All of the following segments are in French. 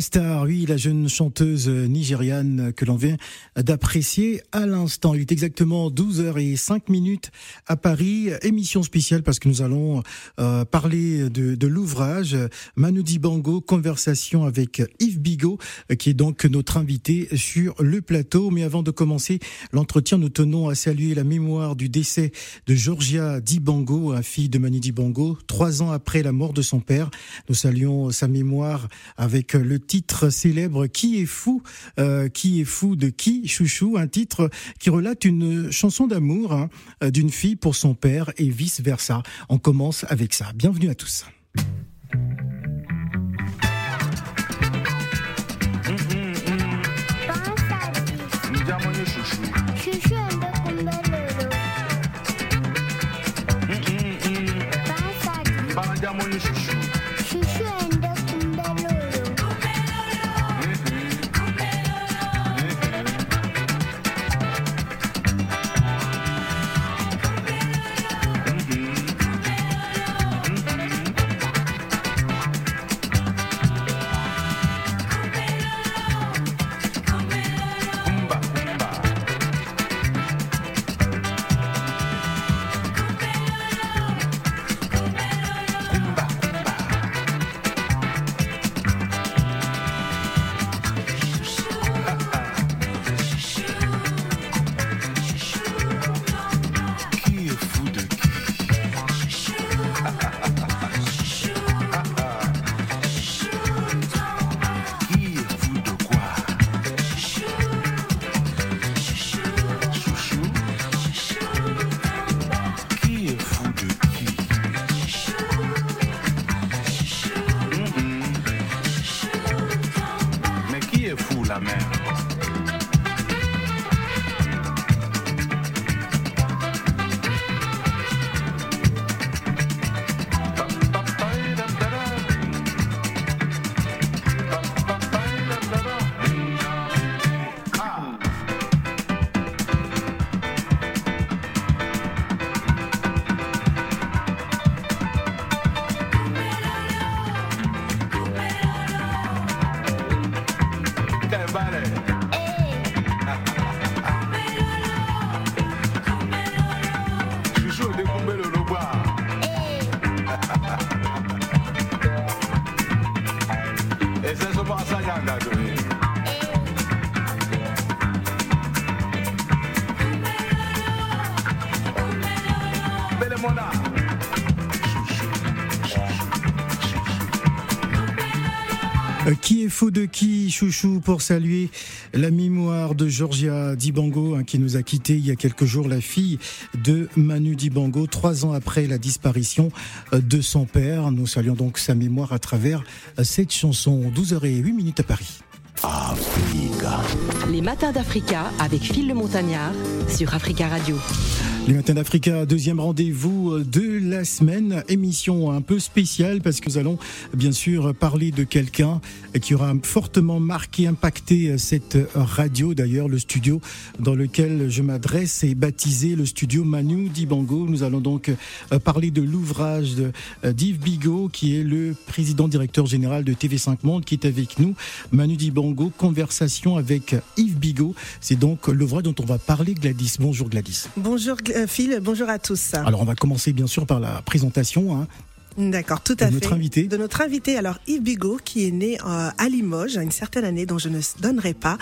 Star, oui, la jeune chanteuse nigériane que l'on vient d'apprécier à l'instant. Il est exactement 12h05 minutes à Paris. Émission spéciale parce que nous allons euh, parler de, de l'ouvrage Manu Dibango, conversation avec Yves Bigot, qui est donc notre invité sur le plateau. Mais avant de commencer l'entretien, nous tenons à saluer la mémoire du décès de Georgia Dibango, fille de Manu Dibango, trois ans après la mort de son père. Nous saluons sa mémoire avec titre célèbre Qui est fou euh, Qui est fou de qui Chouchou Un titre qui relate une chanson d'amour hein, d'une fille pour son père et vice versa. On commence avec ça. Bienvenue à tous. Chouchou, pour saluer la mémoire de Georgia Dibango, hein, qui nous a quitté il y a quelques jours, la fille de Manu Dibango, trois ans après la disparition de son père. Nous saluons donc sa mémoire à travers cette chanson. 12h08 minutes à Paris. Africa. Les matins d'Africa avec Phil le Montagnard sur Africa Radio. Les matins d'Africa, deuxième rendez-vous de la semaine, émission un peu spéciale parce que nous allons bien sûr parler de quelqu'un qui aura fortement marqué, impacté cette radio. D'ailleurs, le studio dans lequel je m'adresse est baptisé le studio Manu Dibango. Nous allons donc parler de l'ouvrage d'Yves Bigot qui est le président directeur général de TV5 Monde qui est avec nous. Manu Dibango, conversation avec Yves Bigot. C'est donc l'ouvrage dont on va parler. Gladys, bonjour Gladys. Bonjour Phil, bonjour à tous. Alors on va commencer bien sûr par la présentation. Hein. D'accord, tout à de fait. Notre invité. De notre invité, alors Yves Bigot, qui est né euh, à Limoges à une certaine année dont je ne donnerai pas.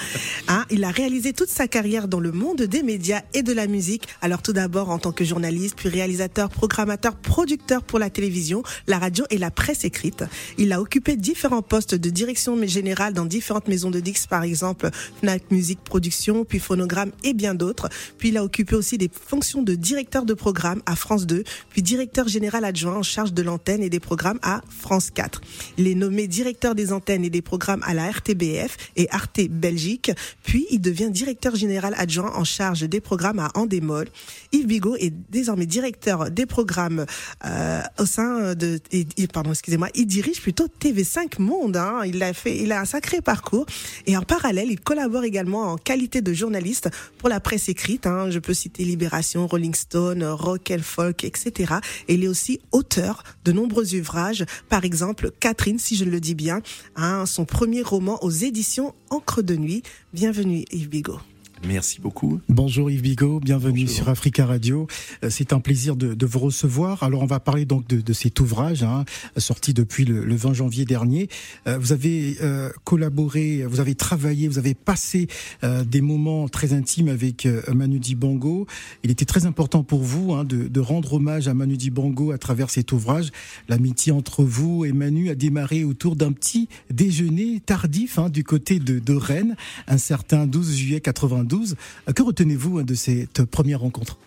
Hein, il a réalisé toute sa carrière dans le monde des médias et de la musique. Alors tout d'abord en tant que journaliste, puis réalisateur, programmateur, producteur pour la télévision, la radio et la presse écrite. Il a occupé différents postes de direction générale dans différentes maisons de Dix, par exemple Fnac Musique Production, puis Phonogramme et bien d'autres. Puis il a occupé aussi des fonctions de directeur de programme à France 2, puis directeur général adjoint en charge de et des programmes à France 4. Il est nommé directeur des antennes et des programmes à la RTBF et Arte Belgique, puis il devient directeur général adjoint en charge des programmes à Andémol. Yves Bigot est désormais directeur des programmes euh, au sein de et, pardon, excusez-moi, il dirige plutôt TV5 Monde hein. Il a fait il a un sacré parcours et en parallèle, il collabore également en qualité de journaliste pour la presse écrite hein. Je peux citer Libération, Rolling Stone, Rock and Folk, etc. Et il est aussi auteur de de nombreux ouvrages. Par exemple, Catherine, si je le dis bien, hein, son premier roman aux éditions Encre de nuit. Bienvenue Yves Bigot. Merci beaucoup. Bonjour Yves Bigot, bienvenue sur Africa Radio. Euh, c'est un plaisir de, de, vous recevoir. Alors on va parler donc de, de cet ouvrage hein, sorti depuis le, le, 20 janvier dernier. Euh, vous avez euh, collaboré, vous avez travaillé, vous avez passé euh, des moments très intimes avec euh, Manu Dibango. Il était très important pour vous hein, de, de, rendre hommage à Manu Dibango à travers cet ouvrage. L'amitié entre vous et Manu a démarré autour d'un petit déjeuner tardif hein, du côté de, de Rennes, un certain 12 juillet 82 que retenez-vous de cette première rencontre?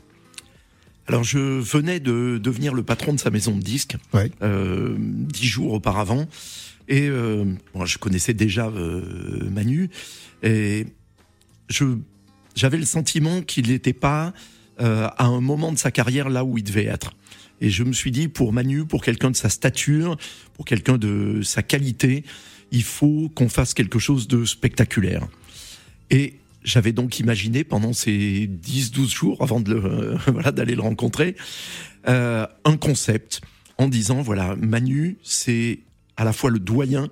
Alors je venais de devenir le patron de sa maison de disques ouais. euh, dix jours auparavant et euh, bon, je connaissais déjà euh, Manu et je j'avais le sentiment qu'il n'était pas euh, à un moment de sa carrière là où il devait être. Et je me suis dit pour Manu, pour quelqu'un de sa stature, pour quelqu'un de sa qualité, il faut qu'on fasse quelque chose de spectaculaire. Et j'avais donc imaginé pendant ces 10-12 jours avant de le, euh, voilà d'aller le rencontrer euh, un concept en disant voilà Manu c'est à la fois le doyen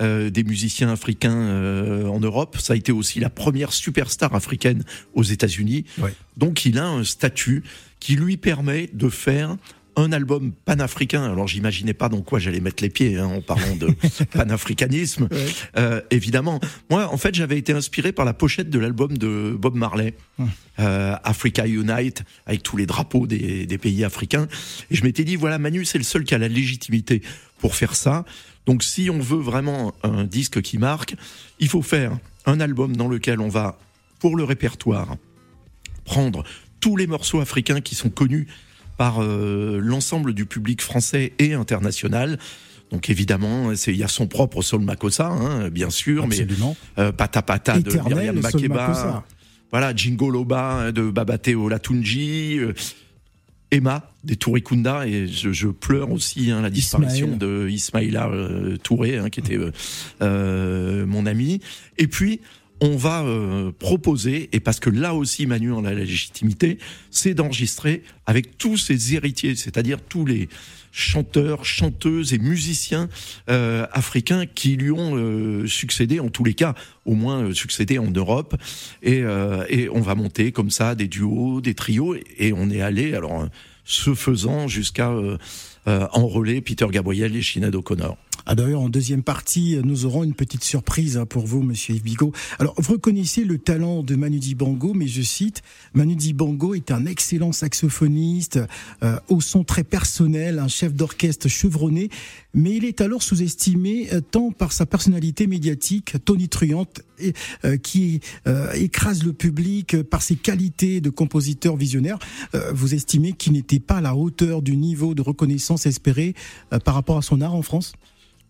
euh, des musiciens africains euh, en Europe. Ça a été aussi la première superstar africaine aux États-Unis. Ouais. Donc il a un statut qui lui permet de faire un album panafricain. Alors j'imaginais pas dans quoi j'allais mettre les pieds hein, en parlant de panafricanisme. Ouais. Euh, évidemment, moi en fait j'avais été inspiré par la pochette de l'album de Bob Marley, hum. euh, Africa Unite, avec tous les drapeaux des, des pays africains. Et je m'étais dit voilà Manu c'est le seul qui a la légitimité pour faire ça. Donc si on veut vraiment un disque qui marque, il faut faire un album dans lequel on va pour le répertoire prendre tous les morceaux africains qui sont connus par euh, l'ensemble du public français et international. Donc évidemment, il y a son propre Sol Makossa, hein, bien sûr, Absolument. mais euh, Pata Pata de Myriam Makeba, voilà, Jingo Loba de Babateo Latunji, euh, Emma des Tourikunda, et je, je pleure aussi hein, la disparition Ismaël. de Ismaïla euh, Touré, hein, qui était euh, mon ami. Et puis, on va euh, proposer, et parce que là aussi Manu en a la légitimité, c'est d'enregistrer avec tous ses héritiers, c'est-à-dire tous les chanteurs, chanteuses et musiciens euh, africains qui lui ont euh, succédé, en tous les cas, au moins succédé en Europe. Et, on va monter comme ça des duos, des trios, et on est allé, alors, ce faisant, jusqu'à enrôler Peter Gabriel et Sinead O'Connor. Ah, D'ailleurs, en deuxième partie, nous aurons une petite surprise pour vous, Monsieur Yves Bigot. Alors, vous reconnaissez le talent de Manu Dibango, mais je cite, Manu Dibango est un excellent saxophoniste, euh, au son très personnel, un chef d'orchestre chevronné, mais il est alors sous-estimé euh, tant par sa personnalité médiatique tonitruante euh, qui écrase le public par ses qualités de compositeur visionnaire. vous estimez qu'il n'était pas à la hauteur du niveau de reconnaissance espéré par rapport à son art en France?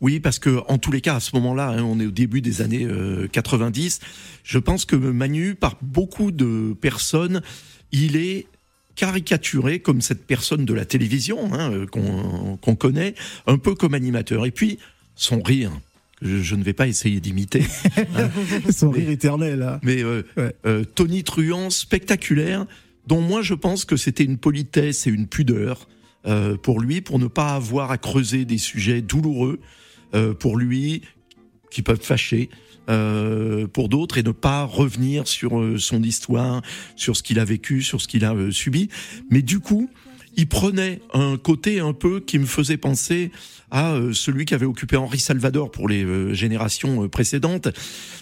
Oui, parce que en tous les cas, à ce moment-là, hein, on est au début des années euh, 90. Je pense que Manu, par beaucoup de personnes, il est caricaturé comme cette personne de la télévision hein, qu'on qu connaît, un peu comme animateur. Et puis son rire. Je, je ne vais pas essayer d'imiter. hein. son rire éternel. Hein. Mais euh, ouais. euh, Tony Truant, spectaculaire, dont moi je pense que c'était une politesse et une pudeur euh, pour lui, pour ne pas avoir à creuser des sujets douloureux euh, pour lui, qui peuvent fâcher. Euh, pour d'autres et ne pas revenir sur euh, son histoire, sur ce qu'il a vécu, sur ce qu'il a euh, subi. Mais du coup, il prenait un côté un peu qui me faisait penser à euh, celui qu'avait occupé Henri Salvador pour les générations précédentes,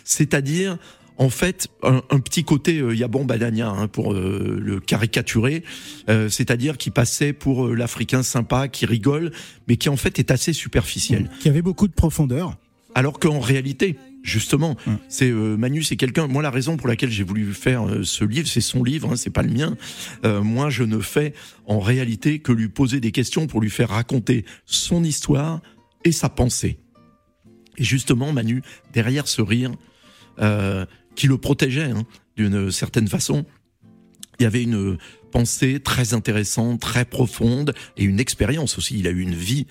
c'est-à-dire en fait un, un, petit côté euh, Yabon Badania hein, pour euh, le caricaturer, euh, c'est-à-dire qui passait pour euh, l'Africain sympa, qui rigole, mais qui en fait est assez superficiel. Qui avait beaucoup de profondeur. Alors qu'en réalité, justement, mmh. c'est Manu, c'est quelqu'un. Moi, la raison pour laquelle j'ai voulu faire ce livre, c'est son livre, hein, c'est pas le mien. moi, je ne fais en réalité que lui poser des questions pour lui faire raconter son histoire et sa pensée. Et justement, Manu, derrière ce rire, euh, qui le protégeait hein, d'une certaine façon. Il y avait une pensée très intéressante, très profonde et une expérience aussi. Il a eu une vie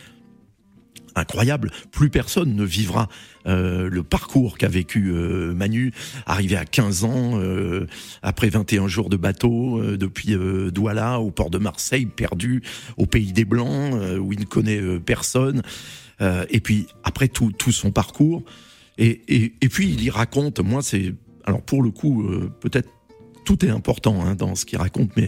incroyable. Plus personne ne vivra euh, le parcours qu'a vécu euh, Manu, arrivé à 15 ans, euh, après 21 jours de bateau, depuis Douala au port de Marseille, perdu au pays des Blancs, où il ne connaît personne. et puis après tout, tout son parcours. Et, et, et puis il y raconte, moi c'est... Alors pour le coup, peut-être tout est important hein, dans ce qu'il raconte, mais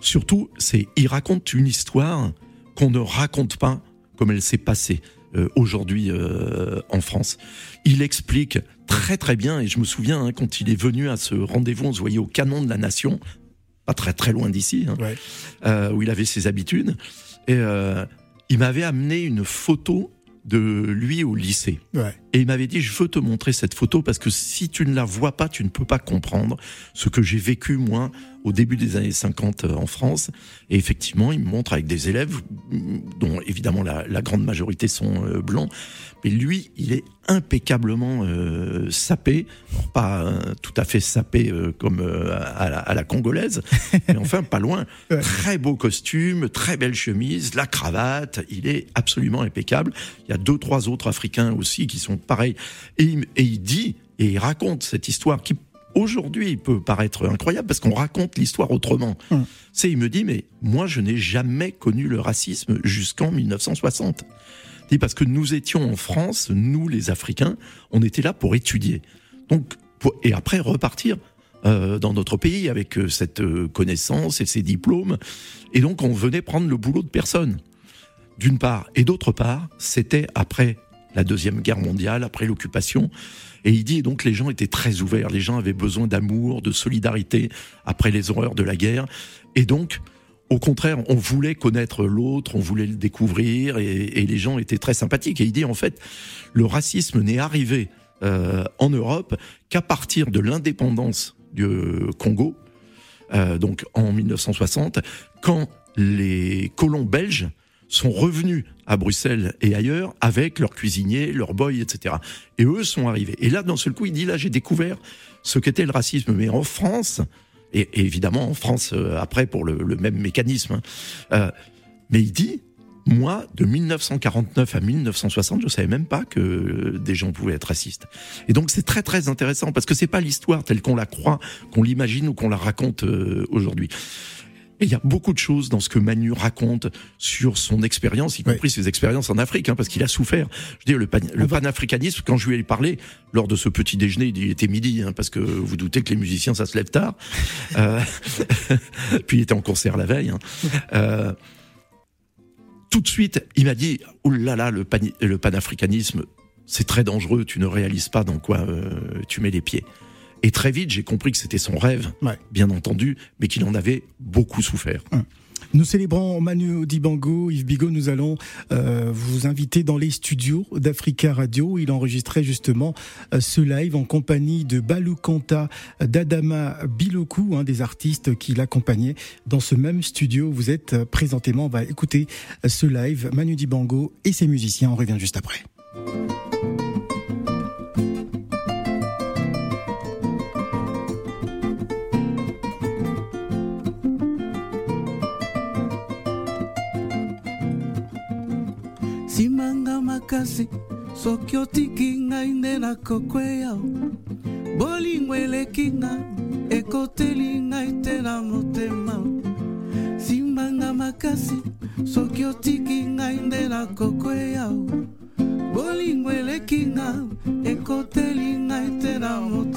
surtout, c'est il raconte une histoire qu'on ne raconte pas comme elle s'est passée euh, aujourd'hui euh, en France. Il explique très très bien, et je me souviens hein, quand il est venu à ce rendez-vous, on se voyait au canon de la Nation, pas très très loin d'ici, hein, euh, où il avait ses habitudes, et il m'avait amené une photo de lui au lycée. Et il m'avait dit, je veux te montrer cette photo parce que si tu ne la vois pas, tu ne peux pas comprendre ce que j'ai vécu moi au début des années 50 euh, en France. Et effectivement, il me montre avec des élèves, dont évidemment la, la grande majorité sont euh, blancs, mais lui, il est impeccablement euh, sapé, pas euh, tout à fait sapé euh, comme à la, à, la, congolaise, mais enfin pas loin. Très beau costume, très belle chemise, la cravate, il est absolument impeccable. Il y a deux, trois autres Africains aussi qui sont pareils. Et, et il dit, et il raconte cette histoire qui aujourd'hui peut paraître incroyable parce qu'on raconte l'histoire autrement. Hum. C'est, il me dit, mais moi je n'ai jamais connu le racisme jusqu'en 1960. Parce que nous étions en France, nous les Africains, on était là pour étudier. Donc, et après repartir euh, dans notre pays avec euh, cette euh, connaissance et ces diplômes. Et donc on venait prendre le boulot de personne, d'une part. Et d'autre part, c'était après la Deuxième Guerre mondiale, après l'occupation. Et il dit, donc les gens étaient très ouverts, les gens avaient besoin d'amour, de solidarité après les horreurs de la guerre. Et donc, au contraire, on voulait connaître l'autre, on voulait le découvrir, et, les gens étaient très sympathiques. Et il dit, en fait, le racisme n'est arrivé euh, en Europe qu'à partir de l'indépendance du Congo, euh, donc en 1960, quand les colons belges sont revenus à Bruxelles et ailleurs avec leurs cuisiniers, leurs boys, etc. Et eux sont arrivés. Et là, d'un seul coup, il dit, là, j'ai découvert ce qu'était le racisme. Mais en France, et, évidemment en France euh, après pour le, même mécanisme. Hein. Euh, mais il dit, moi, de 1949 à 1960, je savais même pas que des gens pouvaient être racistes. Et donc c'est très très intéressant parce que c'est pas l'histoire telle qu'on la croit, qu'on l'imagine ou qu'on la raconte euh, aujourd'hui. Et il y a beaucoup de choses dans ce que Manu raconte sur son expérience, y compris ses expériences en Afrique, hein, parce qu'il a souffert. Je veux dire, le, le panafricanisme, quand je lui ai parlé lors de ce petit déjeuner, il était midi, hein, parce que vous doutez que les musiciens, ça se lève tard. Euh, puis il était en concert la veille. Hein. Euh, tout de suite, il m'a dit, oh là là, le, pan le panafricanisme, c'est très dangereux, tu ne réalises pas dans quoi euh, tu mets les pieds. Et très vite, j'ai compris que c'était son rêve, bien entendu, mais qu'il en avait beaucoup souffert. Hum. Nous célébrons Manu Dibango, Yves Bigot. Nous allons euh, vous inviter dans les studios d'Africa Radio. Il enregistrait justement euh, ce live en compagnie de Balou Kanta, d'Adama Biloku, un des artistes qui l'accompagnait dans ce même studio. Vous êtes euh, présentément, on va écouter ce live, Manu Dibango et ses musiciens. On revient juste après. Makasi soki otiki ngai nde nakokwea bolingo eleki nga ekoteli ngai te na motema. Simbanga makasi soki otiki ngai nde nakokwea bolingo eleki nga ekoteli ngai te na motema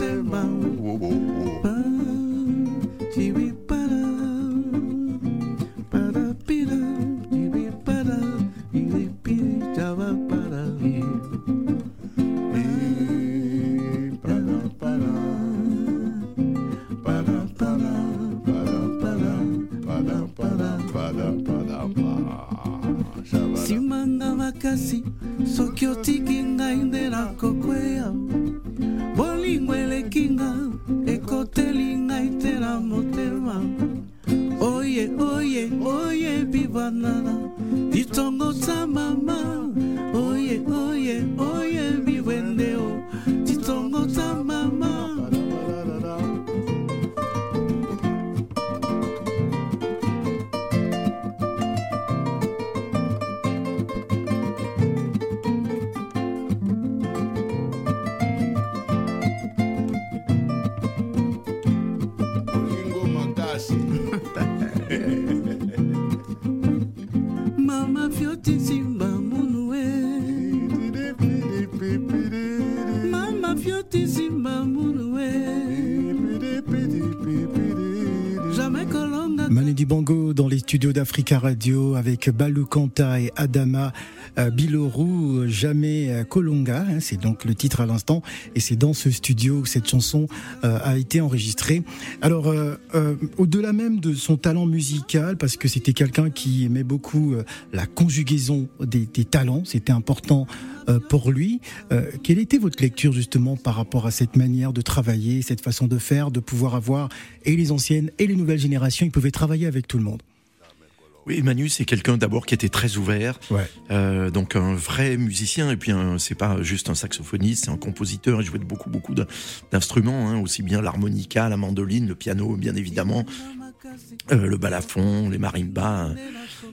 d'Africa Radio avec Balou Kanta et Adama euh, Biloru, Jamais euh, Kolonga. Hein, c'est donc le titre à l'instant. Et c'est dans ce studio que cette chanson euh, a été enregistrée. Alors, au-delà même de son talent musical, parce que c'était quelqu'un qui aimait beaucoup la conjugaison des, des talents, c'était important pour lui. quelle était votre lecture justement par rapport à cette manière de travailler, cette façon de faire, de pouvoir avoir et les anciennes et les nouvelles générations, ils pouvaient travailler avec tout le monde? Oui, Manu, c'est quelqu'un d'abord qui était très ouvert, ouais. euh, donc un vrai musicien. Et puis, c'est pas juste un saxophoniste, c'est un compositeur. Il jouait de beaucoup, beaucoup d'instruments, hein, aussi bien l'harmonica, la mandoline, le piano, bien évidemment, euh, le balafon, les marimbas,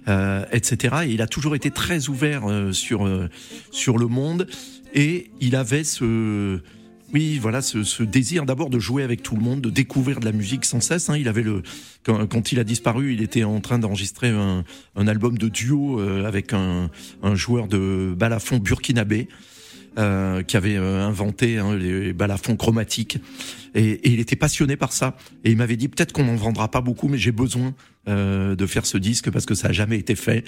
euh, etc. Et il a toujours été très ouvert euh, sur euh, sur le monde. Et il avait ce oui, voilà, ce, désir d'abord de jouer avec tout le monde, de découvrir de la musique sans cesse. Hein. Il avait le quand, il a disparu, il était en train d'enregistrer un, album de duo euh, avec un, joueur de balafon burkinabé. Euh, qui avait euh, inventé hein, les balafons chromatiques et, il était passionné par ça et il m'avait dit peut-être qu'on n'en vendra pas beaucoup mais j'ai besoin de faire ce disque parce que ça a jamais été fait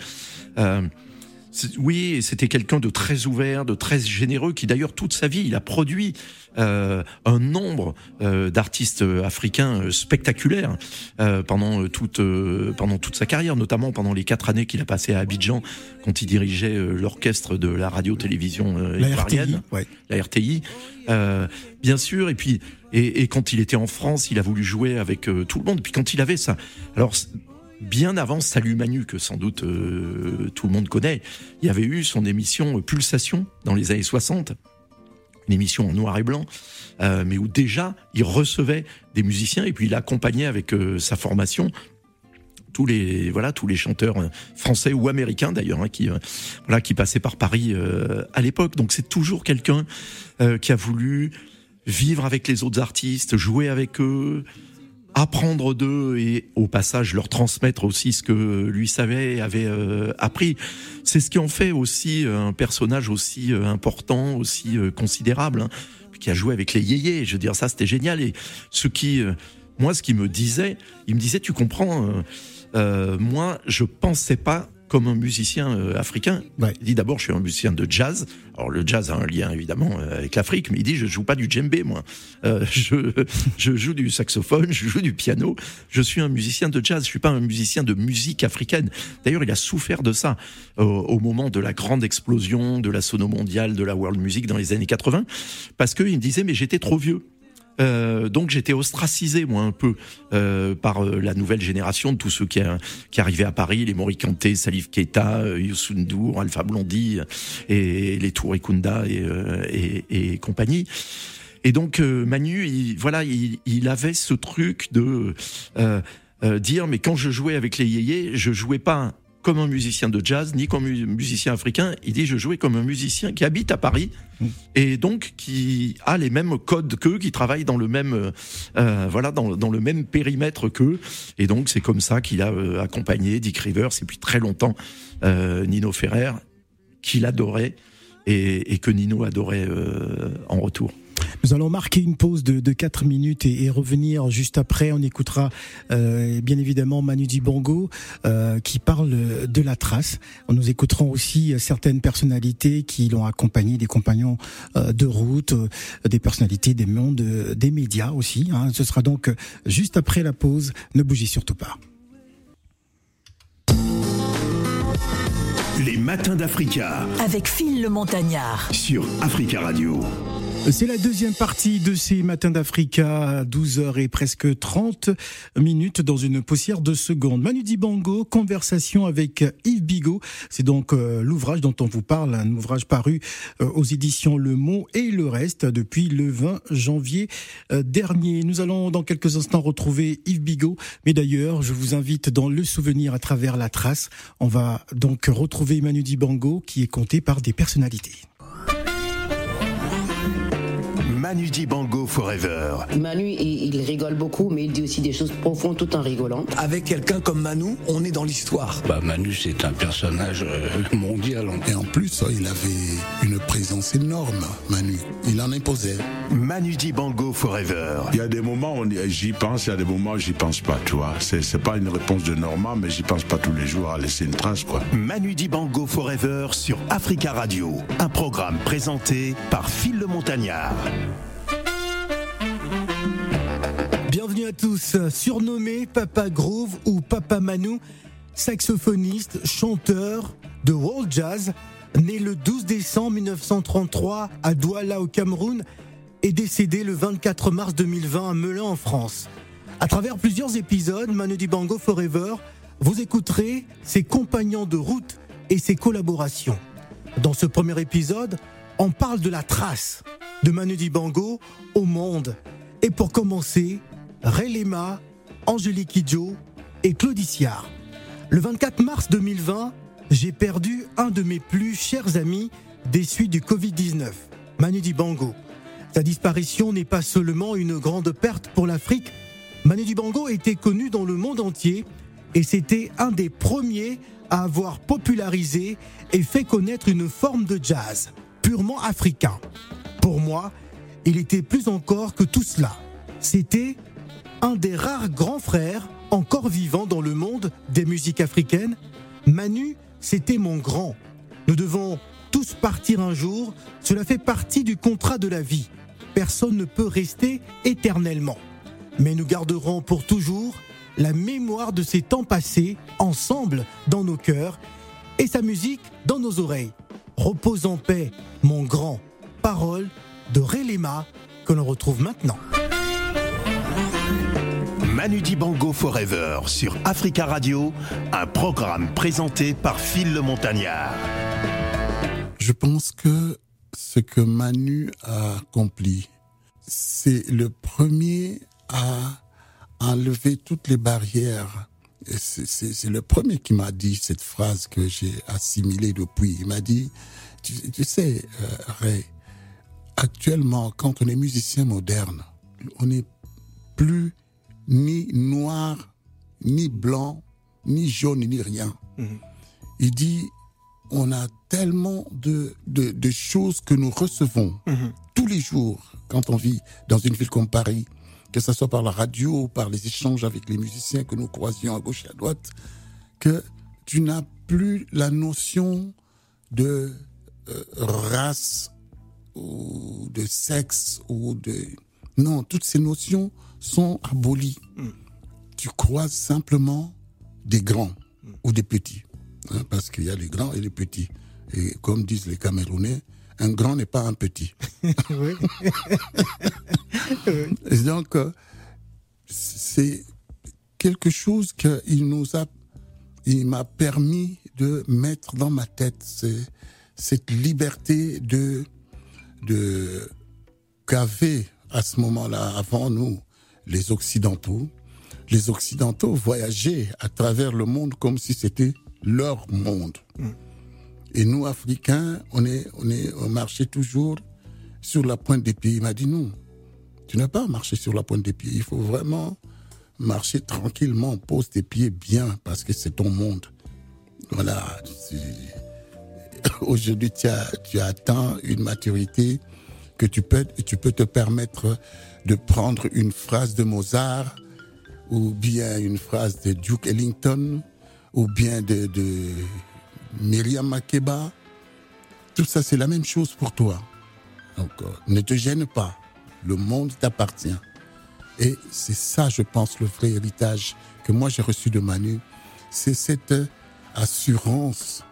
oui, c'était quelqu'un de très ouvert, de très généreux, qui d'ailleurs toute sa vie, il a produit euh, un nombre euh, d'artistes africains euh, spectaculaires pendant toute pendant toute sa carrière, notamment pendant les quatre années qu'il a passé à Abidjan, quand il dirigeait l'orchestre de la radio-télévision ivoirienne, la RTI, bien sûr. Et puis et, et, quand il était en France, il a voulu jouer avec tout le monde. Puis quand il avait ça, alors bien avant Salut Manu, que sans doute euh, tout le monde connaît. Il y avait eu son émission Pulsation dans les années 60, une émission en noir et blanc, euh, mais où déjà il recevait des musiciens et puis il accompagnait avec euh, sa formation tous les voilà tous les chanteurs français ou américains d'ailleurs hein, qui voilà qui passaient par Paris à l'époque. Donc c'est toujours quelqu'un qui a voulu vivre avec les autres artistes, jouer avec eux, apprendre d'eux et au passage leur transmettre aussi ce que lui savait avait euh, appris. C'est ce qui en fait aussi un personnage aussi euh, important, aussi euh, considérable, hein, qui a joué avec les yéyés. Je veux dire ça, c'était génial. Et ce qui, moi, ce qui me disait, il me disait, tu comprends, moi, je pensais pas comme un musicien euh, africain. Il dit d'abord, je suis un musicien de jazz. Alors le jazz a un lien évidemment euh, avec l'Afrique, mais il dit je joue pas du djembé moi. Euh, je, je joue du saxophone, je joue du piano. Je suis un musicien de jazz. Je suis pas un musicien de musique africaine. D'ailleurs, il a souffert de ça au moment de la grande explosion de la sono mondiale, de la world music dans les années 80, parce qu'il me disait mais j'étais trop vieux. Euh, donc j'étais ostracisé moi un peu euh, par euh, la nouvelle génération de tous ceux qui, qui arrivaient à Paris, les Morikanté, Salif Keita, euh, Youssou N'Dour, Alpha Blondy et, les Touré Kunda et, et, et, compagnie. Et donc Manu, il, voilà, il, il, avait ce truc de dire mais quand je jouais avec les yéyés, je jouais pas comme un musicien de jazz, ni comme un musicien africain. Il dit je jouais comme un musicien qui habite à Paris mm. et donc qui a les mêmes codes qu'eux, qui travaille dans le même euh, voilà dans, dans, le même périmètre qu'eux. Et donc c'est comme ça qu'il a euh, accompagné Dick Rivers et puis très longtemps euh, Nino Ferrer, qu'il adorait et, et, que Nino adorait euh, en retour. Nous allons marquer une pause de, de 4 minutes et, et, revenir juste après. On écoutera euh, bien évidemment Manu Dibango euh, qui parle de la trace. Nous écouterons aussi certaines personnalités qui l'ont accompagné, des compagnons euh, de route, euh, des personnalités des mondes, des médias aussi. Hein. Ce sera donc juste après la pause. Ne bougez surtout pas. Les matins d'Africa. Avec Phil le Montagnard. Sur Africa Radio. C'est la deuxième partie de ces matins d'Africa, 12h et presque 30 minutes dans une poussière de secondes. Manu Dibango, conversation avec Yves Bigot. C'est donc euh, l'ouvrage dont on vous parle, un ouvrage paru euh, aux éditions Le Mot et le reste depuis le 20 janvier euh, dernier. Nous allons dans quelques instants retrouver Yves Bigot, mais d'ailleurs, je vous invite dans le souvenir à travers la trace. On va donc retrouver Manu Dibango qui est compté par des personnalités. Manu dit Bango Forever. Manu, il, rigole beaucoup, mais il dit aussi des choses profondes tout en rigolant. Avec quelqu'un comme Manu, on est dans l'histoire. Bah, Manu, c'est un personnage euh, mondial. Et en plus, il avait une présence énorme, Manu. Il en imposait. Manu Dibango Forever. Il y a des moments où j'y pense, il y a des moments où j'y pense pas, tu vois. C'est, c'est pas une réponse de Normand, mais j'y pense pas tous les jours à laisser une trace, quoi. Manu Dibango Forever sur Africa Radio. Un programme présenté par Phil le Montagnard. À tous, surnommé Papa Groove ou Papa Manu, saxophoniste, chanteur de world jazz, né le 12 décembre 1933 à Douala au Cameroun et décédé le 24 mars 2020 à Melun en France. À travers plusieurs épisodes, Manu Dibango Forever, vous écouterez ses compagnons de route et ses collaborations. Dans ce premier épisode, on parle de la trace de Manu Dibango au monde. Et pour commencer, Relema, Angélique Kidjo et Claudiciard. Le 24 mars 2020, j'ai perdu un de mes plus chers amis des suites du Covid-19, Manu Dibango. Sa disparition n'est pas seulement une grande perte pour l'Afrique. Manu Dibango était connu dans le monde entier et c'était un des premiers à avoir popularisé et fait connaître une forme de jazz purement africain. Pour moi, il était plus encore que tout cela. C'était un des rares grands frères encore vivants dans le monde des musiques africaines. Manu, c'était mon grand. Nous devons tous partir un jour. Cela fait partie du contrat de la vie. Personne ne peut rester éternellement. Mais nous garderons pour toujours la mémoire de ces temps passés ensemble dans nos cœurs et sa musique dans nos oreilles. Repose en paix, mon grand. Parole de Relema que l'on retrouve maintenant. Manu Dibango Forever sur Africa Radio, un programme présenté par Phil le Montagnard. Je pense que ce que Manu a accompli, c'est le premier à enlever toutes les barrières. C'est le premier qui m'a dit cette phrase que j'ai assimilée depuis. Il m'a dit, tu, sais, euh, Ray, actuellement, quand on est musicien moderne, on n'est plus ni noir, ni blanc, ni jaune, ni rien. Mhm. Il dit, on a tellement de, de, choses que nous recevons mhm. tous les jours quand on vit dans une ville comme Paris, que ce soit par la radio, par les échanges avec les musiciens que nous croisions à gauche et à droite, que tu n'as plus la notion de euh, race ou de sexe ou de... Non, toutes ces notions sont abolies. Mm. Tu croises simplement des grands ou des petits. Hein, parce qu'il y a les grands et les petits. Et comme disent les Camerounais, un grand n'est pas un petit. et donc, euh, c'est quelque chose qu'il nous a, il m'a permis de mettre dans ma tête, cette liberté de, de qu'avaient à ce moment-là, avant nous, les Occidentaux. Les Occidentaux voyageaient à travers le monde comme si c'était leur monde. Mm. Et nous, Africains, on est, on est, on marchait toujours sur la pointe des pieds. Il m'a dit non, tu n'as pas marché sur la pointe des pieds. Il faut vraiment marcher tranquillement, pose tes pieds bien parce que c'est ton monde. Voilà. Aujourd'hui, tu as, tu as atteint une maturité que tu peux, tu peux te permettre de prendre une phrase de Mozart ou bien une phrase de Duke Ellington ou bien de, de Myriam Makeba. Tout ça, c'est la même chose pour toi. Donc, euh, ne te gêne pas. Le monde t'appartient. Et c'est ça, je pense, le vrai héritage que moi j'ai reçu de Manu. C'est cette assurance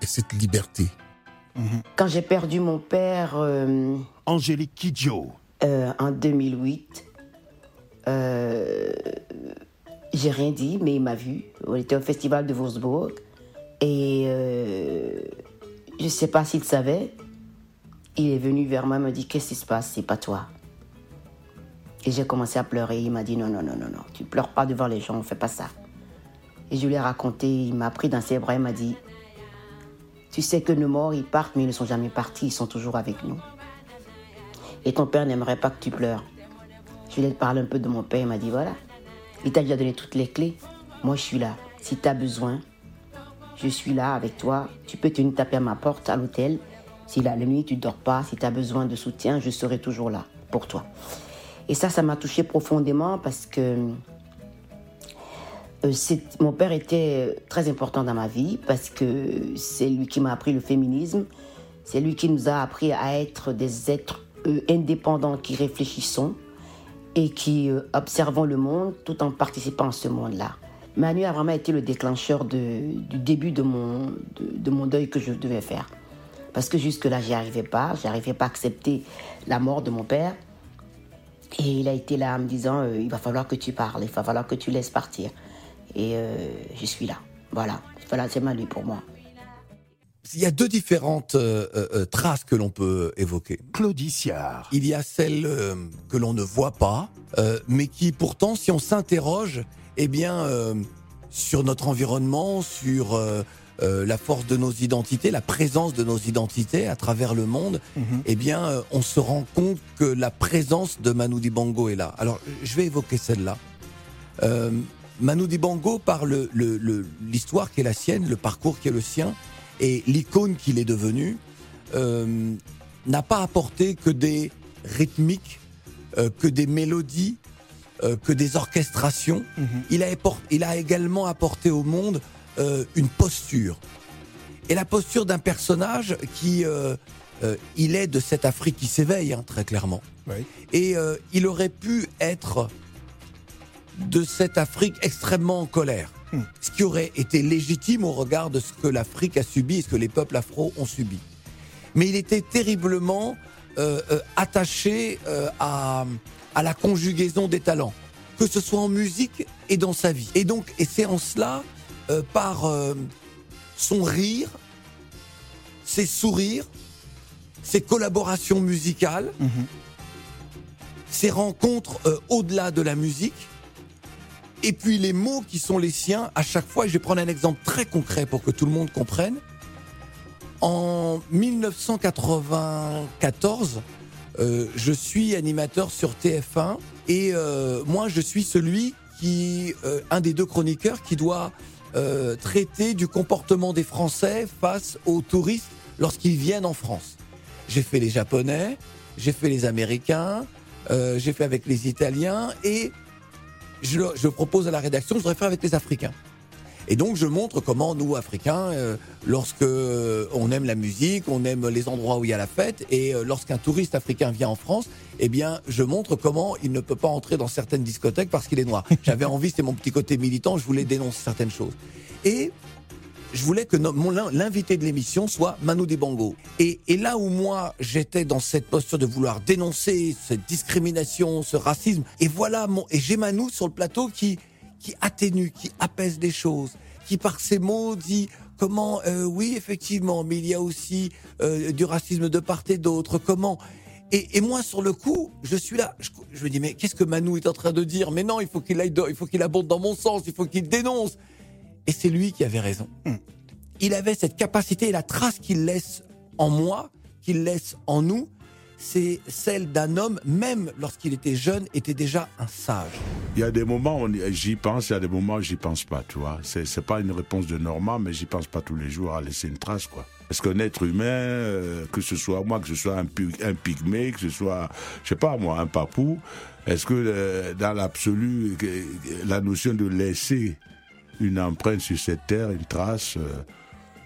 et cette liberté. Quand j'ai perdu mon père. Euh, Angélique Kidjo. Euh, en 2008, j'ai rien dit, mais il m'a vu. On était au festival de Würzburg. Et euh, je ne sais pas s'il savait. Il est venu vers moi, il m'a dit Qu'est-ce qui se passe? C'est pas toi. Et j'ai commencé à pleurer. Il m'a dit Non, non, non, non, non, tu pleures pas devant les gens, on fait pas ça. Et je lui ai raconté, il m'a pris dans ses bras, il m'a dit Tu sais que nos morts, ils partent, mais ils ne sont jamais partis, ils sont toujours avec nous. Et ton père n'aimerait pas que tu pleures. Je lui ai parlé un peu de mon père, il m'a dit Voilà, il t'a déjà donné toutes les clés. Moi, je suis là. Si tu as besoin, je suis là avec toi. Tu peux venir taper à ma porte à l'hôtel. Si la nuit tu dors pas, si tu as besoin de soutien, je serai toujours là. pour toi. Et ça, ça m'a touché profondément parce que euh, mon père était très important dans ma vie parce que c'est lui qui m'a appris le féminisme. C'est lui qui nous a appris à être des êtres euh, indépendants qui réfléchissons et qui euh, observons le monde tout en participant à ce monde-là. Manu a vraiment été le déclencheur du début de mon, de, mon deuil que je devais faire. Parce que jusque-là, j'y arrivais pas. J'arrivais pas à accepter la mort de mon père. Et il a été là en me disant, il va falloir que tu parles, il va falloir que tu laisses partir. Et euh, je suis là. Voilà. Voilà, c'est Manu pour moi. Il y a deux différentes euh, euh, traces que l'on peut évoquer. Claudiciard. Il y a celle que l'on ne voit pas, mais qui pourtant, si on s'interroge, eh bien, sur notre environnement, sur la force de nos identités, la présence de nos identités à travers le monde, eh bien, on se rend compte que la présence de Manu Dibango est là. Alors, je vais évoquer celle-là. Manu Dibango par l'histoire qui est la sienne, le parcours qui est le sien, et l'icône qu'il est devenu, euh, n'a pas apporté que des rythmiques, euh, que des mélodies, euh, que des orchestrations. Mhm. il, a, il, a, également apporté au monde une posture. Et la posture d'un personnage qui, il est de cette Afrique qui s'éveille, hein, très clairement. Et il aurait pu être de cette Afrique extrêmement en colère. Hmm. Ce qui aurait été légitime au regard de ce que l'Afrique a subi et ce que les peuples afro ont subi. Mais il était terriblement euh, euh, attaché euh, à, à la conjugaison des talents, que ce soit en musique et dans sa vie. Et donc, et c'est en cela, par son rire, ses sourires, ses collaborations musicales, mhm. ses rencontres au-delà de la musique, et puis les mots qui sont les siens, à chaque fois, je vais prendre un exemple très concret pour que tout le monde comprenne. En 1994, euh, je suis animateur sur TF1 et euh, moi je suis celui qui, euh, un des deux chroniqueurs qui doit traiter du comportement des Français face aux touristes lorsqu'ils viennent en France. J'ai fait les Japonais, j'ai fait les Américains, j'ai fait avec les Italiens et je, propose à la rédaction, je voudrais faire avec les Africains. Et donc je montre comment nous Africains, euh, lorsque euh, on aime la musique, on aime les endroits où il y a la fête, et euh, lorsqu'un touriste africain vient en France, eh bien je montre comment il ne peut pas entrer dans certaines discothèques parce qu'il est noir. J'avais envie, c'était mon petit côté militant, je voulais dénoncer certaines choses. Et je voulais que l'invité de l'émission soit Manu Dibango. Et, et là où moi j'étais dans cette posture de vouloir dénoncer cette discrimination, ce racisme, et voilà mon et j'ai Manu sur le plateau qui qui atténue, qui apaise les choses, qui par ses mots dit comment euh, oui effectivement, mais il y a aussi euh, du racisme de part et d'autre. Comment et, moi, sur le coup, je suis là. Je, me dis, mais qu'est-ce que Manu est en train de dire? Mais non, il faut qu'il aille, il faut qu'il abonde dans mon sens, il faut qu'il dénonce. Et c'est lui qui avait raison. Hmm. Il avait cette capacité et la trace qu'il laisse en moi, qu'il laisse en nous, c'est celle d'un homme, même lorsqu'il était jeune, était déjà un sage. Il y a des moments où j'y pense, il y a des moments où j'y pense pas, tu vois. C'est, c'est pas une réponse de Normand, mais j'y pense pas tous les jours à laisser une trace, quoi. Est-ce qu'un être humain, euh, que ce soit moi, que ce soit un, un pygmée, que ce soit, je sais pas moi, un papou, est-ce que euh, dans l'absolu, la notion de laisser une empreinte sur cette terre, une trace. Euh,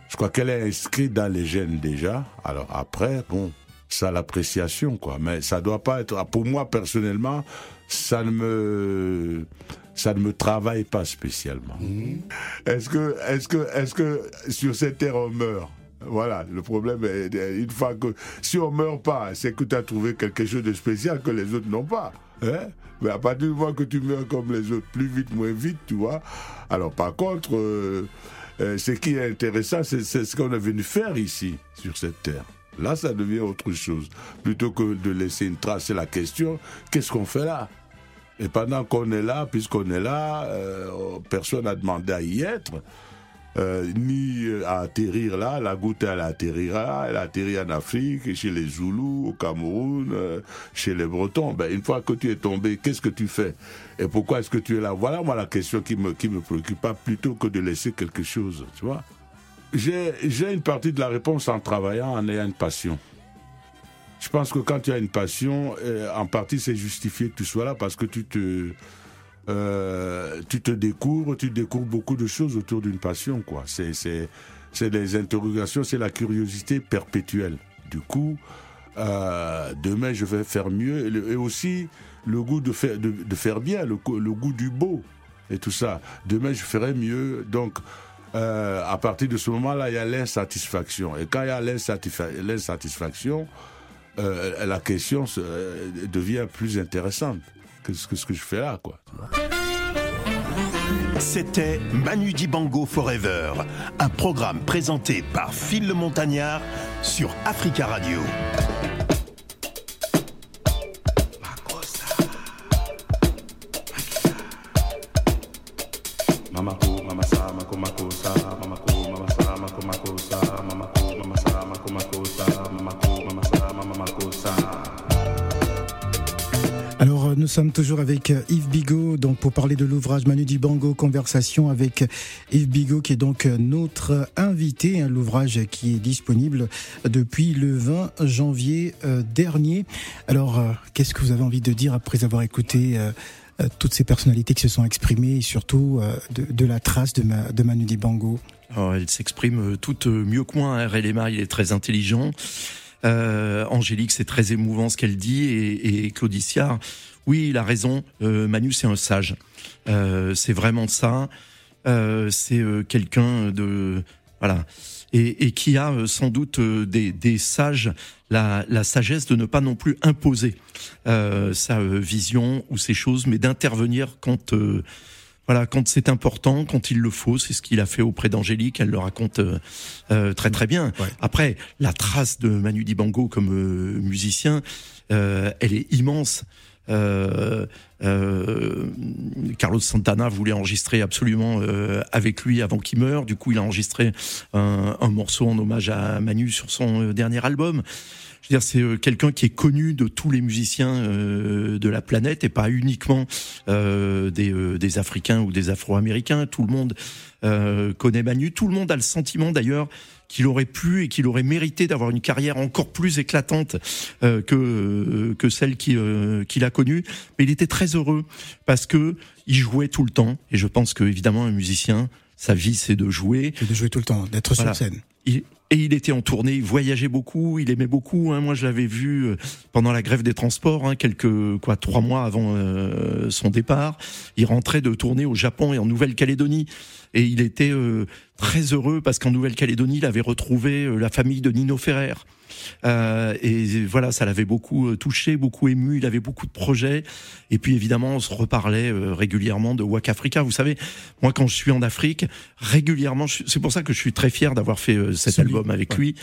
je crois qu'elle est inscrite dans les gènes déjà. Alors après, bon, ça l'appréciation, quoi. Mais ça doit pas être, pour moi personnellement, ça ne me, ça ne me travaille pas spécialement. Mmh. Est-ce que, est-ce que, est-ce que sur cette terre on meurt? Voilà, le problème est, une fois que, si on meurt pas, c'est que tu as trouvé quelque chose de spécial que les autres n'ont pas. Hein? Mais à partir du moment que tu meurs comme les autres, plus vite, moins vite, tu vois. Alors par contre, euh, euh, ce qui est intéressant, c'est ce qu'on est venu faire ici, sur cette terre. Là, ça devient autre chose. Plutôt que de laisser une trace, c'est la question, qu'est-ce qu'on fait là? Et pendant qu'on est là, puisqu'on est là, euh, personne n'a demandé à y être. Euh, ni à atterrir là. La goutte, elle atterrira, elle atterrit en Afrique, chez les Zoulous, au Cameroun, euh, chez les Bretons. Ben, une fois que tu es tombé, qu'est-ce que tu fais? Et pourquoi est-ce que tu es là? Voilà, moi, la question qui me, qui me préoccupe, pas plutôt que de laisser quelque chose, tu vois. J'ai une partie de la réponse en travaillant, en ayant une passion. je pense que quand tu as une passion, en partie c'est justifié que tu sois là parce que tu te tu te découvres, tu découvres beaucoup de choses autour d'une passion, quoi. C'est, c'est, c'est les interrogations, c'est la curiosité perpétuelle. Du coup, euh, demain je vais faire mieux et, aussi le goût de faire, de, faire bien, le, goût du beau et tout ça. Demain je ferai mieux. Donc, euh, à partir de ce moment-là, il y a l'insatisfaction. Et quand il y a l'insatisfaction, euh, la question devient plus intéressante que ce que, je fais là. C'était Manu Dibango Forever, un programme présenté par Phil le Montagnard sur Africa Radio. Sommes toujours avec euh, Yves Bigot donc pour parler de l'ouvrage Manu Dibango Conversation avec Yves Bigot qui est donc euh, notre invité, hein, l'ouvrage qui est disponible depuis le 20 janvier euh, dernier. Alors, qu'est-ce que vous avez envie de dire après avoir écouté toutes ces personnalités qui se sont exprimées et surtout de, la trace de, de Manu Dibango? Alors, Elle s'exprime toutes mieux que moi. Hein. Il est très intelligent. Angélique, c'est très émouvant ce qu'elle dit, et, et Claudicia, oui, il a raison. Euh, Manu, c'est un sage. Euh, c'est vraiment ça. Euh, c'est quelqu'un de voilà et, qui a sans doute des, sages la, sagesse de ne pas non plus imposer sa vision ou ses choses, mais d'intervenir quand voilà, quand c'est important, quand il le faut, c'est ce qu'il a fait auprès d'Angélique. Elle le raconte très très bien. Après, la trace de Manu Dibango comme musicien, elle est immense. Euh, euh, Carlos Santana voulait enregistrer absolument euh, avec lui avant qu'il meure. Du coup, il a enregistré un, un, morceau en hommage à Manu sur son euh, dernier album. Je veux dire, c'est euh, quelqu'un qui est connu de tous les musiciens de la planète et pas uniquement des, des Africains ou des Afro-Américains. Tout le monde connaît Manu. Tout le monde a le sentiment d'ailleurs qu'il aurait pu et qu'il aurait mérité d'avoir une carrière encore plus éclatante euh, que euh, que celle euh, qu'il a connue. Mais il était très heureux parce que il jouait tout le temps. Et je pense que évidemment un musicien, sa vie c'est de jouer. C'est de jouer tout le temps, d'être sur scène. Et il était en tournée, il voyageait beaucoup, il aimait beaucoup. Hein. Moi, je l'avais vu pendant la grève des transports, hein, quelques quoi trois mois avant son départ. Il rentrait de tournée au Japon et en Nouvelle-Calédonie et il était euh, très heureux parce qu'en Nouvelle-Calédonie, il avait retrouvé euh, la famille de Nino Ferrer. Euh, et voilà, ça l'avait beaucoup euh, touché, beaucoup ému. Il avait beaucoup de projets. Et puis évidemment, on se reparlait régulièrement de Wak Africa. Vous savez, moi, quand je suis en Afrique, régulièrement, c'est pour ça que je suis très fier d'avoir fait cet album avec lui.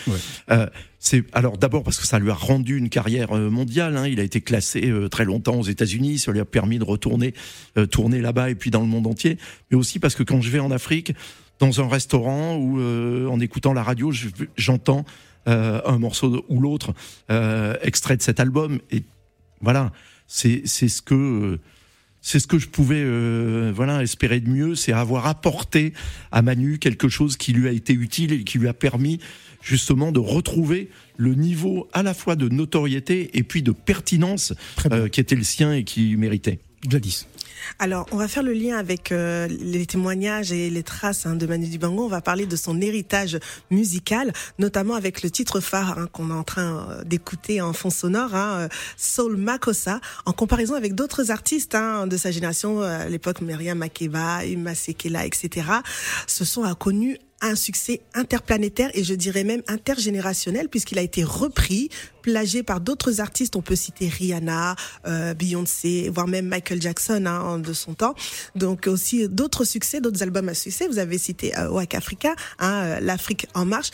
c'est alors d'abord parce que ça lui a rendu une carrière mondiale. Hein. Il a été classé très longtemps aux États-Unis. Ça lui a permis de retourner tourner là-bas et puis dans le monde entier. Mais aussi parce que quand je vais en Afrique, dans un restaurant ou en écoutant la radio, j'entends euh, un morceau ou l'autre euh, extrait de cet album. Et voilà, c'est c'est ce que c'est ce que je pouvais euh, voilà espérer de mieux, c'est avoir apporté à Manu quelque chose qui lui a été utile et qui lui a permis justement de retrouver le niveau à la fois de notoriété et puis de pertinence qui était le sien et qui méritait. Gladys. Alors, on va faire le lien avec euh, les témoignages et les traces hein, de Manu Dibango. On va parler de son héritage musical, notamment avec le titre phare hein, qu'on est en train euh, d'écouter en fond sonore, hein, euh, Soul Makossa, en comparaison avec d'autres artistes hein, de sa génération, à l'époque Myriam Makeba, Uma Sekela, etc. Ce sont un succès interplanétaire et je dirais même intergénérationnel puisqu'il a été repris, plagié par d'autres artistes. On peut citer Rihanna, euh, Beyoncé, voire même Michael Jackson hein, de son temps. Donc aussi d'autres succès, d'autres albums à succès. Vous avez cité euh, Waka Africa, hein, euh, l'Afrique en marche.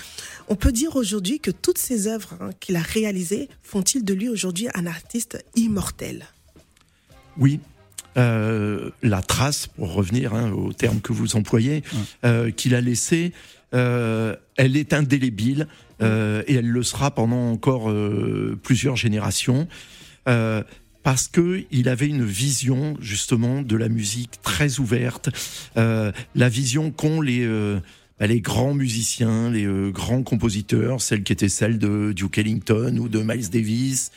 On peut dire aujourd'hui que toutes ces œuvres hein, qu'il a réalisées font-ils de lui aujourd'hui un artiste immortel? Oui, euh, la trace, pour revenir hein, au terme que vous employez, euh, qu'il a laissé, euh, elle est indélébile et elle le sera pendant encore plusieurs générations. parce que il avait une vision justement de la musique très ouverte, la vision qu'ont les bah, les grands musiciens, les euh, grands compositeurs, celles qui étaient celles de Duke Ellington ou de Miles Davis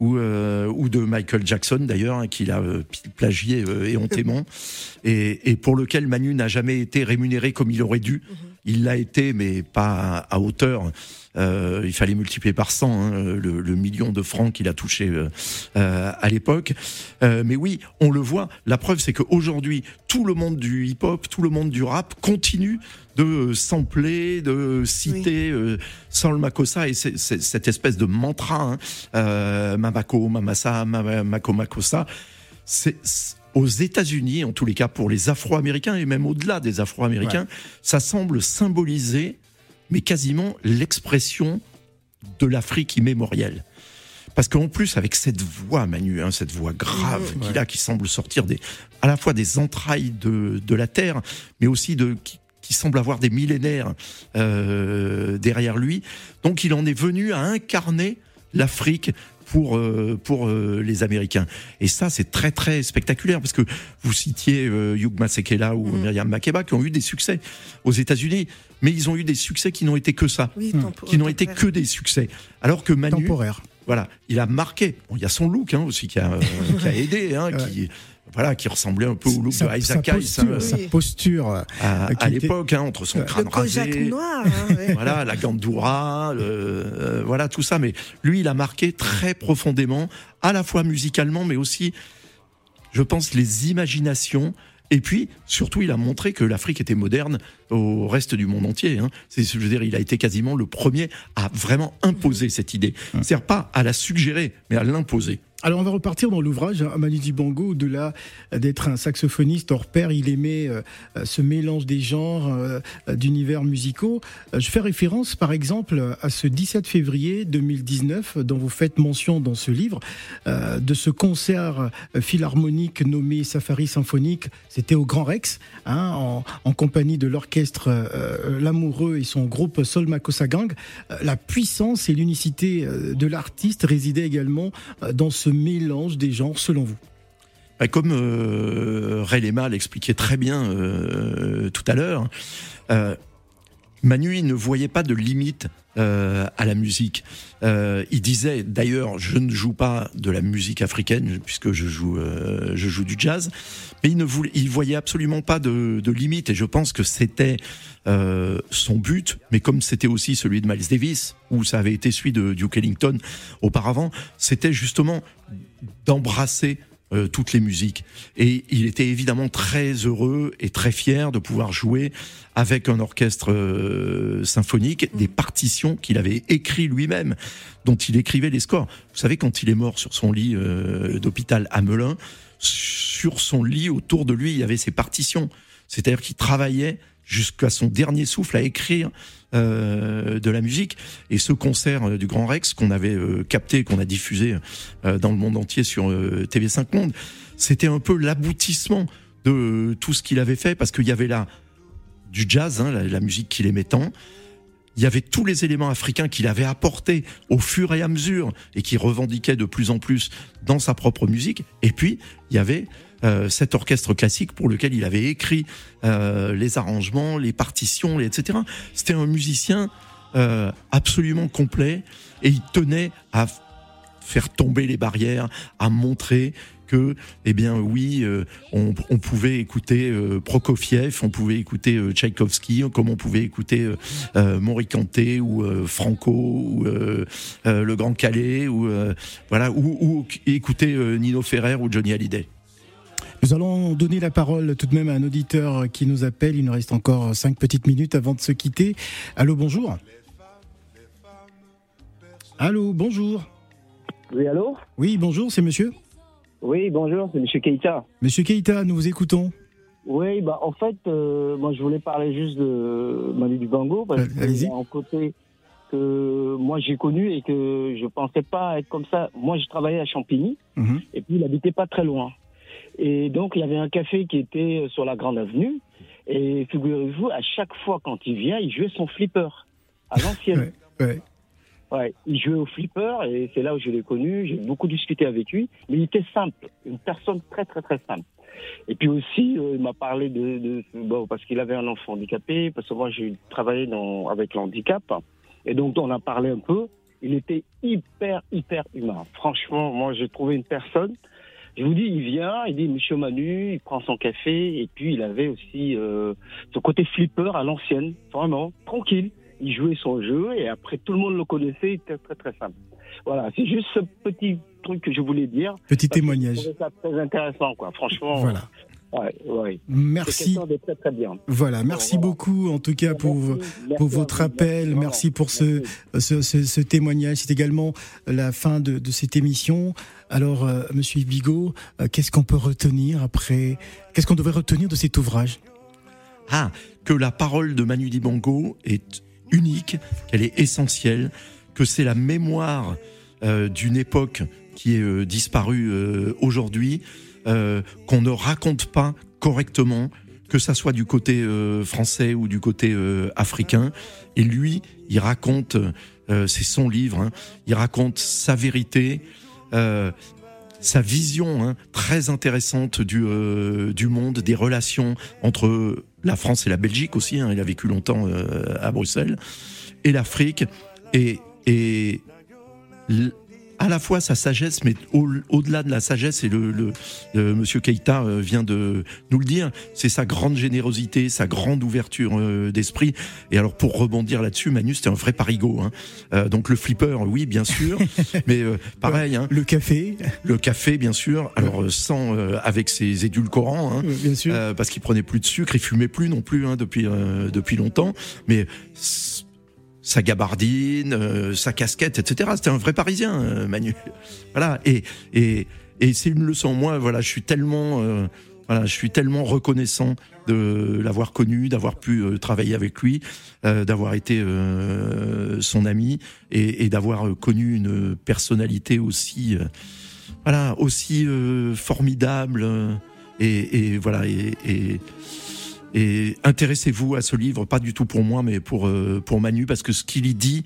ou, euh, ou de Michael Jackson d'ailleurs, hein, qu'il a euh, plagié éhontément, et, et, pour lequel Manu n'a jamais été rémunéré comme il aurait dû. Mhm. Il l'a été, mais pas à, hauteur. Euh, il fallait multiplier par 100 hein, le, le, million de francs qu'il a touché euh, à l'époque. Euh, mais oui, on le voit. La preuve, c'est qu'aujourd'hui, tout le monde du hip-hop, tout le monde du rap continue de sampler, de citer oui. Saul Makossa et c'est, cette espèce de mantra, hein, euh, Mamako, Mamasa, Mamako Makossa. C'est, aux États-Unis, en tous les cas pour les Afro-Américains et même au-delà des Afro-Américains, ouais. ça semble symboliser, mais quasiment l'expression de l'Afrique immémorielle. Parce qu'en plus, avec cette voix, Manu, hein, cette voix grave qu'il ouais. a, qui semble sortir des, à la fois des entrailles de, de la terre, mais aussi de, qui, qui semble avoir des millénaires euh, derrière lui. Donc il en est venu à incarner l'Afrique pour euh, pour euh, les Américains. Et ça, c'est très très spectaculaire parce que vous citiez euh, Hugh Masekela ou mmh. Myriam Makeba qui ont eu des succès aux États-Unis, mais ils ont eu des succès qui n'ont été que ça, oui, mmh. qui n'ont été que des succès. Alors que Manu, temporaire. Voilà, il a marqué. Bon, il y a son look hein, aussi qui a, qui a aidé, hein, ouais. qui voilà, qui ressemblait un peu au look sa, de Isaac sa posture, hein, sa posture à, à l'époque, hein, entre son crâne le rasé, noir, hein, ouais. voilà, la gandoura, le, euh, voilà tout ça. Mais lui, il a marqué très profondément, à la fois musicalement, mais aussi, je pense, les imaginations. Et puis, surtout, il a montré que l'Afrique était moderne au reste du monde entier. Hein. C'est, je veux dire, il a été quasiment le premier à vraiment imposer cette idée. C'est-à-dire pas à la suggérer, mais à l'imposer. Alors on va repartir dans l'ouvrage. Hein, Manu Dibango, au-delà d'être un saxophoniste hors pair, il aimait euh, ce mélange des genres, euh, d'univers musicaux. Euh, je fais référence par exemple à ce 17 février 2019 dont vous faites mention dans ce livre, de ce concert philharmonique nommé Safari Symphonique. C'était au Grand Rex, hein, en, compagnie de l'orchestre L'Amoureux et son groupe Sol Makossa Gang. la puissance et l'unicité de l'artiste résidaient également dans ce mélange des genres selon vous Comme euh, Ray Lema l'expliquait très bien euh, tout à l'heure, euh, Manu il ne voyait pas de limite euh, à la musique. Euh, il disait d'ailleurs, je ne joue pas de la musique africaine puisque je joue, euh, je joue du jazz, mais il ne voulait, il voyait absolument pas de, de limite. Et je pense que c'était euh, son but, mais comme c'était aussi celui de Miles Davis ou ça avait été celui de Duke Ellington auparavant, c'était justement d'embrasser euh, toutes les musiques. Et il était évidemment très heureux et très fier de pouvoir jouer avec un orchestre euh, symphonique des partitions qu'il avait écrit lui-même, dont il écrivait les scores. Vous savez, quand il est mort sur son lit euh, d'hôpital à Melun, sur son lit, autour de lui, il y avait ses partitions. C'est-à-dire qu'il travaillait jusqu'à son dernier souffle à écrire de la musique. Et ce concert euh, du Grand Rex qu'on avait euh, capté, qu'on a diffusé euh, dans le monde entier sur euh, TV5 Monde, c'était un peu l'aboutissement de tout ce qu'il avait fait parce qu'il y avait là du jazz, hein, la, la, musique qu'il aimait tant. Il y avait tous les éléments africains qu'il avait apportés au fur et à mesure et qui revendiquait de plus en plus dans sa propre musique. Et puis, il y avait euh, cet orchestre classique pour lequel il avait écrit euh, les arrangements, les partitions, etc. C'était un musicien euh, absolument complet et il tenait à faire tomber les barrières, à montrer que, eh bien, oui, euh, on, on, pouvait écouter euh, Prokofiev, on pouvait écouter euh, Tchaïkovski, comme on pouvait écouter Morikanté ou Franco ou le Grand Calais ou voilà, ou, ou écouter Nino Ferrer ou Johnny Hallyday. Nous allons donner la parole tout de même à un auditeur qui nous appelle. Il nous reste encore cinq petites minutes avant de se quitter. Allô, bonjour. Allô, bonjour. Oui, allô Oui, bonjour, c'est monsieur Oui, bonjour, c'est monsieur Keita. Monsieur Keita, nous vous écoutons. Oui, bah en fait, euh, moi je voulais parler juste de Manu Dibango parce que y a un côté que moi j'ai connu et que je pensais pas être comme ça. Moi, je travaillais à Champigny mm -hmm. et puis il habitait pas très loin. Et donc il y avait un café qui était sur la Grande Avenue et figurez-vous, à chaque fois quand il vient, il jouait son flipper à l'ancienne. ouais, ouais. Ouais, il jouait au flipper et c'est là où je l'ai connu. J'ai beaucoup discuté avec lui, mais il était simple, une personne très très très simple. Et puis aussi, il m'a parlé de, bon, parce qu'il avait un enfant handicapé, parce que moi j'ai travaillé dans, avec l'handicap, et donc on a parlé un peu. Il était hyper, hyper humain. Franchement, moi j'ai trouvé une personne je vous dis, il vient, il dit Monsieur Manu, il prend son café, et puis il avait aussi euh, ce côté flipper à l'ancienne, vraiment tranquille. Il jouait son jeu, et après tout le monde le connaissait, il était très très simple. Voilà, c'est juste ce petit truc que je voulais dire. Petit témoignage. C'est très intéressant, quoi. Franchement. Voilà. Ouais, ouais. Merci. Très, très bien. Voilà, merci beaucoup en tout cas pour, pour votre appel, merci pour ce, ce, ce, témoignage. C'est également la fin de, de cette émission. Alors, euh, Monsieur Bigot, euh, qu'est-ce qu'on peut retenir après Qu'est-ce qu'on devrait retenir de cet ouvrage? Ah, que la parole de Manu Dibango est unique, qu'elle est essentielle, que c'est la mémoire euh, d'une époque qui est disparue aujourd'hui euh, qu'on ne raconte pas correctement, que ça soit du côté euh, français ou du côté euh, africain. Et lui, il raconte, c'est son livre, hein, il raconte sa vérité, sa vision hein, très intéressante du, du monde, des relations entre la France et la Belgique aussi. Hein, il a vécu longtemps à Bruxelles et l'Afrique et et à la fois sa sagesse, mais au-delà de la sagesse, et le, le, Monsieur Keita euh, vient de nous le dire, c'est sa grande générosité, sa grande ouverture euh, d'esprit. Et alors pour rebondir là-dessus, Manu, c'était un vrai parigo. Hein. Euh, donc le flipper, oui, bien sûr, mais pareil. Hein, le café, le café, bien sûr. Alors sans avec ses édulcorants, hein, bien sûr, parce qu'il prenait plus de sucre, il fumait plus non plus hein, depuis depuis longtemps, mais sa gabardine, euh, sa casquette, etc. C'était un vrai Parisien, euh, Manu. Voilà. Et et et c'est une leçon. Moi, voilà, je suis tellement euh, voilà, je suis tellement reconnaissant de l'avoir connu, d'avoir pu travailler avec lui, d'avoir été son ami et, et d'avoir connu une personnalité aussi voilà aussi formidable et, et voilà et, et et intéressez-vous à ce livre, pas du tout pour moi, mais pour, euh, pour Manu, parce que ce qu'il y dit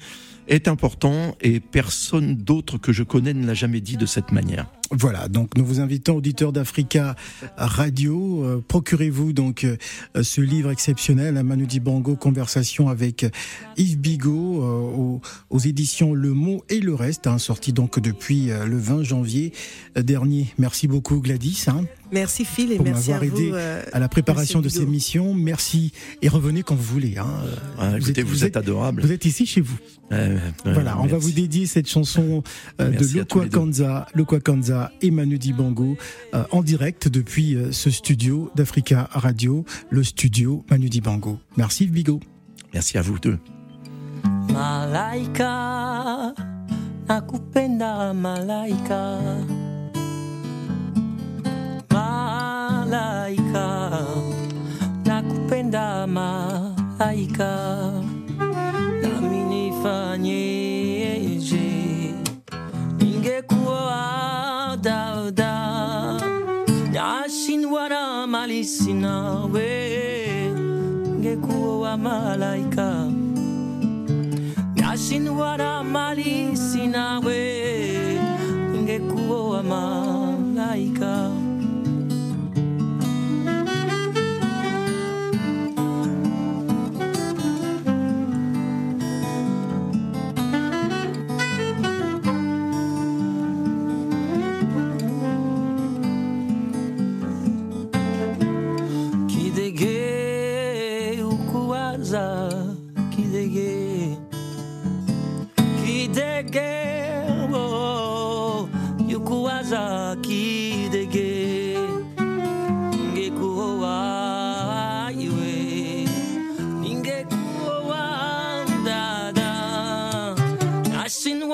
est important et personne d'autre que je connais ne l'a jamais dit de cette manière. Voilà, donc nous vous invitons, auditeurs d'Africa Radio, euh, procurez-vous donc euh, ce livre exceptionnel, Manu Dibango, Conversation avec Yves Bigot, aux, aux, éditions Le Mot et le Reste, hein, sorti donc depuis le 20 janvier dernier. Merci beaucoup Gladys. Hein. Merci Phil et pour merci à, aidé euh, à la préparation de ces missions. Merci et revenez quand vous voulez. Hein. vous, écoutez, êtes, vous, êtes, adorable. Vous êtes ici chez vous. voilà, on va vous dédier cette chanson euh, de Lokwa Kanza, Lokwa Kanza et Manu Dibango euh, en direct depuis euh, ce studio d'Africa Radio, le studio Manu Dibango. Merci Bigo. Merci à vous deux. Malaika, nakupenda malaika. malaika, nakupenda malaika, naishi nawe ngekuoa malaika. Nashindwa na mali sinawe ngekuoa malaika.